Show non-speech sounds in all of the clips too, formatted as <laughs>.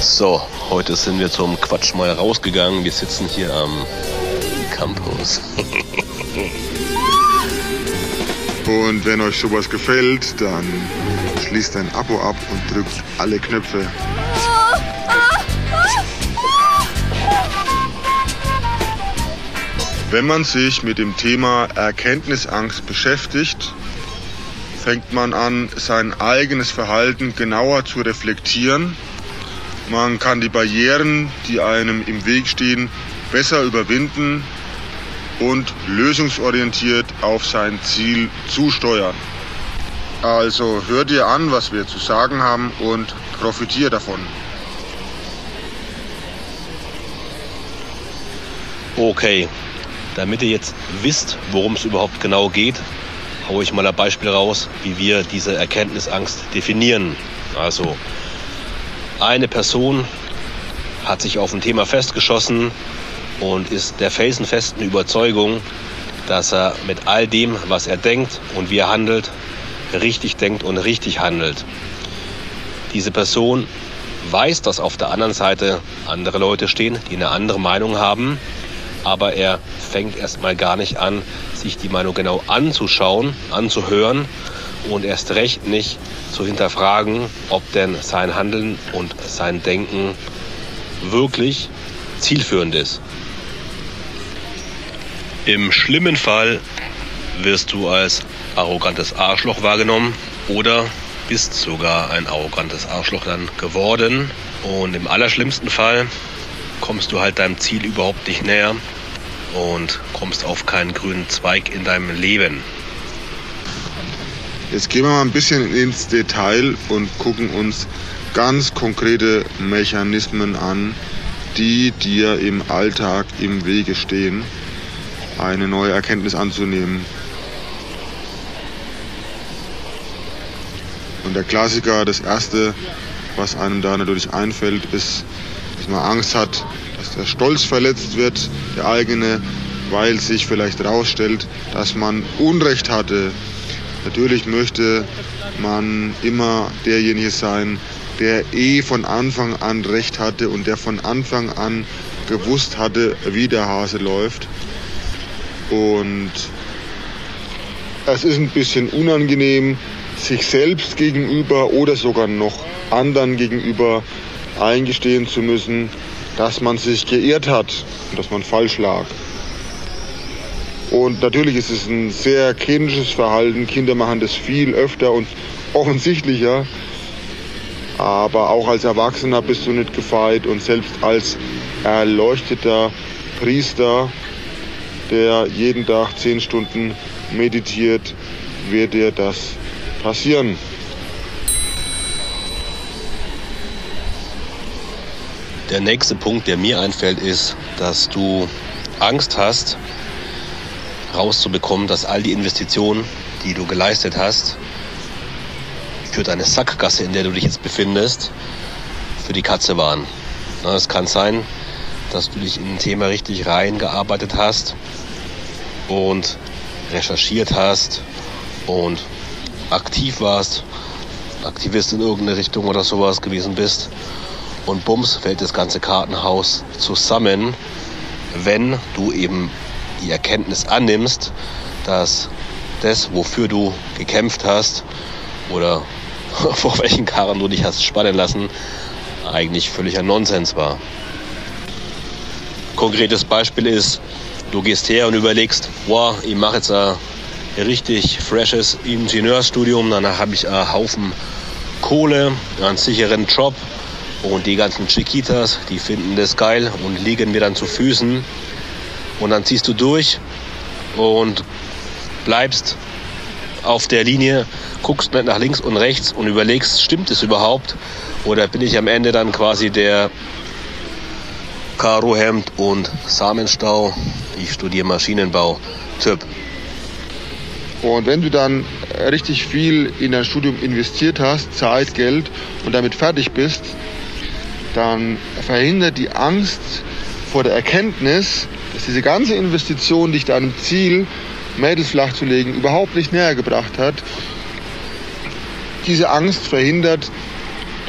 So, heute sind wir zum Quatsch mal rausgegangen. Wir sitzen hier am Campus. <laughs> Und wenn euch sowas gefällt, dann schließt ein Abo ab und drückt alle Knöpfe. Wenn man sich mit dem Thema Erkenntnisangst beschäftigt, fängt man an, sein eigenes Verhalten genauer zu reflektieren. Man kann die Barrieren, die einem im Weg stehen, besser überwinden und lösungsorientiert auf sein Ziel zusteuern. Also hör dir an, was wir zu sagen haben und profitier davon. Okay, damit ihr jetzt wisst, worum es überhaupt genau geht, haue ich mal ein Beispiel raus, wie wir diese Erkenntnisangst definieren. Also, eine Person hat sich auf ein Thema festgeschossen und ist der felsenfesten Überzeugung, dass er mit all dem, was er denkt und wie er handelt, richtig denkt und richtig handelt. Diese Person weiß, dass auf der anderen Seite andere Leute stehen, die eine andere Meinung haben aber er fängt erstmal gar nicht an, sich die Meinung genau anzuschauen, anzuhören und erst recht nicht zu hinterfragen, ob denn sein Handeln und sein Denken wirklich zielführend ist. Im schlimmen Fall wirst du als arrogantes Arschloch wahrgenommen oder bist sogar ein arrogantes Arschloch dann geworden. Und im allerschlimmsten Fall kommst du halt deinem Ziel überhaupt nicht näher und kommst auf keinen grünen Zweig in deinem Leben. Jetzt gehen wir mal ein bisschen ins Detail und gucken uns ganz konkrete Mechanismen an, die dir im Alltag im Wege stehen, eine neue Erkenntnis anzunehmen. Und der Klassiker, das Erste, was einem da natürlich einfällt, ist, dass man Angst hat, dass der Stolz verletzt wird, der eigene, weil sich vielleicht herausstellt, dass man Unrecht hatte. Natürlich möchte man immer derjenige sein, der eh von Anfang an Recht hatte und der von Anfang an gewusst hatte, wie der Hase läuft. Und es ist ein bisschen unangenehm, sich selbst gegenüber oder sogar noch anderen gegenüber eingestehen zu müssen, dass man sich geirrt hat und dass man falsch lag. Und natürlich ist es ein sehr kindisches Verhalten. Kinder machen das viel öfter und offensichtlicher. Aber auch als Erwachsener bist du nicht gefeit und selbst als erleuchteter Priester, der jeden Tag zehn Stunden meditiert, wird dir das passieren. Der nächste Punkt, der mir einfällt, ist, dass du Angst hast, rauszubekommen, dass all die Investitionen, die du geleistet hast, für deine Sackgasse, in der du dich jetzt befindest, für die Katze waren. Es kann sein, dass du dich in ein Thema richtig reingearbeitet hast und recherchiert hast und aktiv warst, Aktivist in irgendeine Richtung oder sowas gewesen bist und bums fällt das ganze Kartenhaus zusammen, wenn du eben die Erkenntnis annimmst, dass das, wofür du gekämpft hast oder <laughs> vor welchen Karren du dich hast spannen lassen, eigentlich völliger Nonsens war. Konkretes Beispiel ist, du gehst her und überlegst, wow, ich mache jetzt ein richtig freshes Ingenieurstudium, danach habe ich einen Haufen Kohle, einen sicheren Job, und die ganzen Chiquitas, die finden das geil und liegen mir dann zu Füßen. Und dann ziehst du durch und bleibst auf der Linie, guckst nicht nach links und rechts und überlegst, stimmt es überhaupt? Oder bin ich am Ende dann quasi der Karohemd und Samenstau, ich studiere Maschinenbau, Typ. Und wenn du dann richtig viel in dein Studium investiert hast, Zeit, Geld und damit fertig bist, dann verhindert die Angst vor der Erkenntnis, dass diese ganze Investition dich deinem Ziel, Mädels flach zu legen, überhaupt nicht näher gebracht hat. Diese Angst verhindert,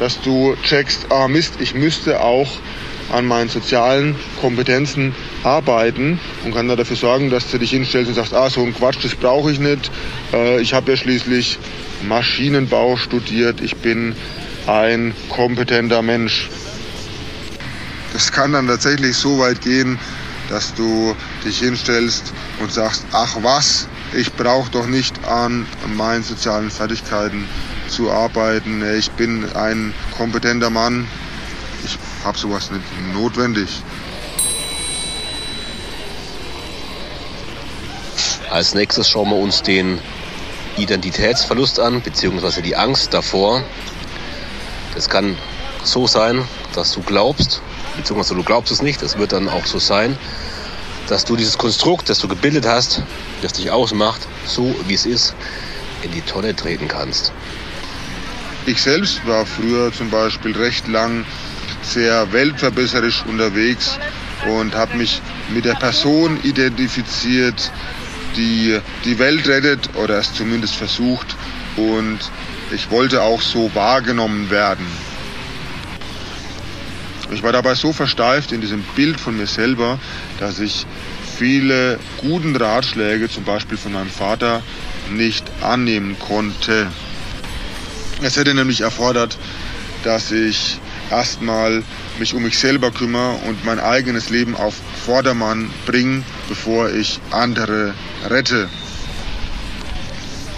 dass du checkst, ah Mist, ich müsste auch an meinen sozialen Kompetenzen arbeiten und kann dafür sorgen, dass du dich hinstellst und sagst, ah, so ein Quatsch, das brauche ich nicht. Äh, ich habe ja schließlich Maschinenbau studiert. Ich bin ein kompetenter Mensch. Das kann dann tatsächlich so weit gehen, dass du dich hinstellst und sagst, ach was, ich brauche doch nicht an meinen sozialen Fertigkeiten zu arbeiten. Ich bin ein kompetenter Mann. Ich habe sowas nicht notwendig. Als nächstes schauen wir uns den Identitätsverlust an, beziehungsweise die Angst davor. Es kann so sein, dass du glaubst, beziehungsweise du glaubst es nicht, es wird dann auch so sein, dass du dieses Konstrukt, das du gebildet hast, das dich ausmacht, so wie es ist, in die Tonne treten kannst. Ich selbst war früher zum Beispiel recht lang sehr weltverbesserisch unterwegs und habe mich mit der Person identifiziert, die die Welt rettet oder es zumindest versucht. Und ich wollte auch so wahrgenommen werden. Ich war dabei so versteift in diesem Bild von mir selber, dass ich viele guten Ratschläge, zum Beispiel von meinem Vater, nicht annehmen konnte. Es hätte nämlich erfordert, dass ich erstmal mich um mich selber kümmere und mein eigenes Leben auf Vordermann bringe, bevor ich andere rette.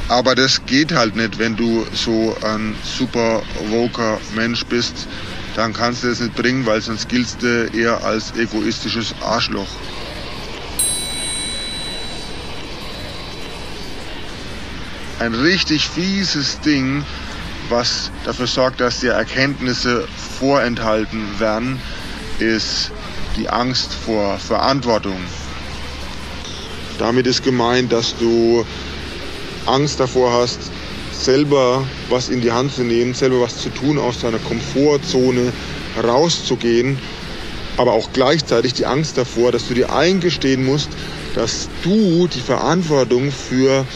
Aber das geht halt nicht, wenn du so ein super woker Mensch bist. Dann kannst du das nicht bringen, weil sonst giltst du eher als egoistisches Arschloch. Ein richtig fieses Ding, was dafür sorgt, dass dir Erkenntnisse vorenthalten werden, ist die Angst vor Verantwortung. Damit ist gemeint, dass du Angst davor hast, selber was in die Hand zu nehmen, selber was zu tun, aus deiner Komfortzone rauszugehen, aber auch gleichzeitig die Angst davor, dass du dir eingestehen musst, dass du die Verantwortung für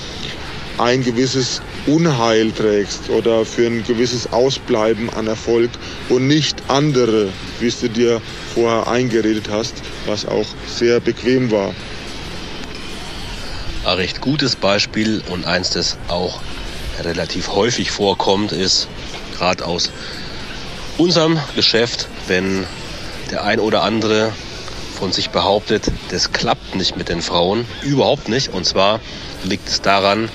ein gewisses Unheil trägst oder für ein gewisses Ausbleiben an Erfolg und nicht andere, wie du dir vorher eingeredet hast, was auch sehr bequem war. Ein recht gutes Beispiel und eins, das auch relativ häufig vorkommt, ist gerade aus unserem Geschäft, wenn der ein oder andere von sich behauptet, das klappt nicht mit den Frauen, überhaupt nicht. Und zwar liegt es daran,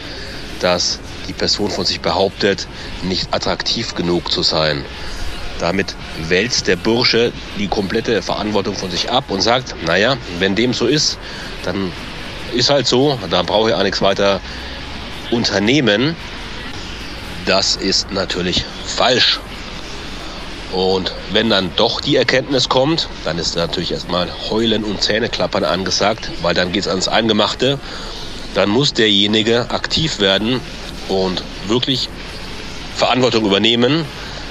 dass die Person von sich behauptet, nicht attraktiv genug zu sein. Damit wälzt der Bursche die komplette Verantwortung von sich ab und sagt, naja, wenn dem so ist, dann ist halt so, da brauche ich auch nichts weiter unternehmen. Das ist natürlich falsch. Und wenn dann doch die Erkenntnis kommt, dann ist natürlich erstmal Heulen und Zähneklappern angesagt, weil dann geht es ans Eingemachte. Dann muss derjenige aktiv werden und wirklich Verantwortung übernehmen,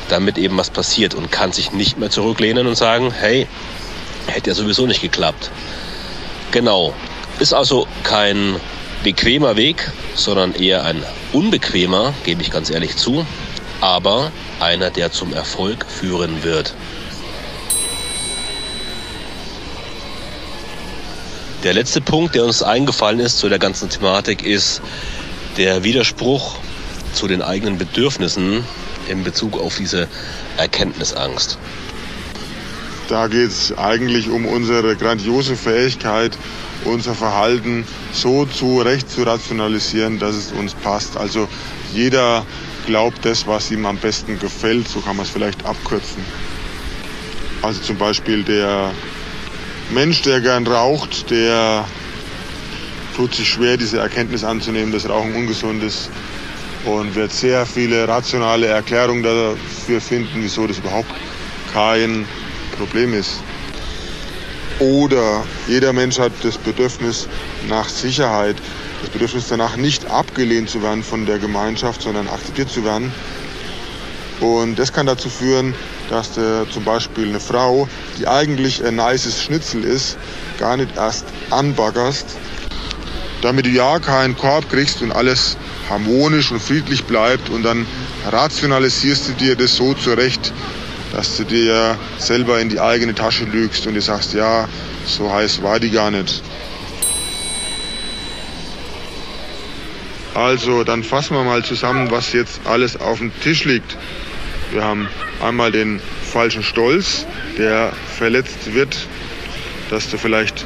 damit eben was passiert und kann sich nicht mehr zurücklehnen und sagen, hey, hätte ja sowieso nicht geklappt. Genau. Ist also kein bequemer Weg, sondern eher ein unbequemer, gebe ich ganz ehrlich zu, aber einer, der zum Erfolg führen wird. Der letzte Punkt, der uns eingefallen ist zu der ganzen Thematik, ist der Widerspruch zu den eigenen Bedürfnissen in Bezug auf diese Erkenntnisangst. Da geht es eigentlich um unsere grandiose Fähigkeit, unser Verhalten so zurecht zu rationalisieren, dass es uns passt. Also jeder glaubt das, was ihm am besten gefällt, so kann man es vielleicht abkürzen. Also zum Beispiel der Mensch, der gern raucht, der tut sich schwer, diese Erkenntnis anzunehmen, dass Rauchen ungesund ist und wird sehr viele rationale Erklärungen dafür finden, wieso das überhaupt kein Problem ist. Oder jeder Mensch hat das Bedürfnis nach Sicherheit, das Bedürfnis danach nicht abgelehnt zu werden von der Gemeinschaft, sondern akzeptiert zu werden. Und das kann dazu führen, dass du zum Beispiel eine Frau, die eigentlich ein nices Schnitzel ist, gar nicht erst anbaggerst, damit du ja keinen Korb kriegst und alles harmonisch und friedlich bleibt und dann rationalisierst du dir das so zurecht, dass du dir selber in die eigene Tasche lügst und dir sagst, ja, so heiß war die gar nicht. Also, dann fassen wir mal zusammen, was jetzt alles auf dem Tisch liegt. Wir haben einmal den falschen Stolz, der verletzt wird, dass du vielleicht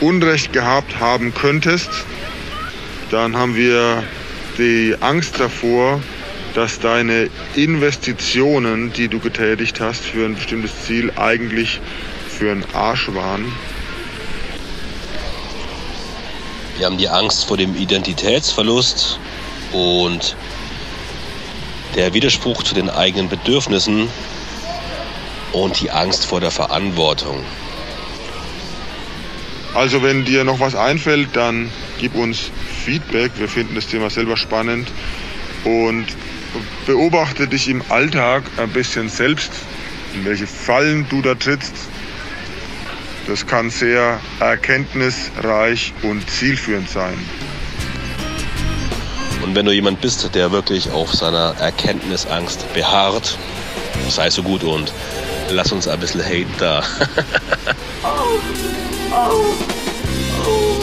Unrecht gehabt haben könntest. Dann haben wir die Angst davor, dass deine Investitionen, die du getätigt hast für ein bestimmtes Ziel, eigentlich für einen Arsch waren. Wir haben die Angst vor dem Identitätsverlust und der Widerspruch zu den eigenen Bedürfnissen und die Angst vor der Verantwortung. Also wenn dir noch was einfällt, dann gib uns Feedback. Wir finden das Thema selber spannend und beobachte dich im Alltag ein bisschen selbst, in welche Fallen du da trittst. Das kann sehr erkenntnisreich und zielführend sein. Und wenn du jemand bist, der wirklich auf seiner Erkenntnisangst beharrt, sei so gut und lass uns ein bisschen Hate da. oh, oh, oh.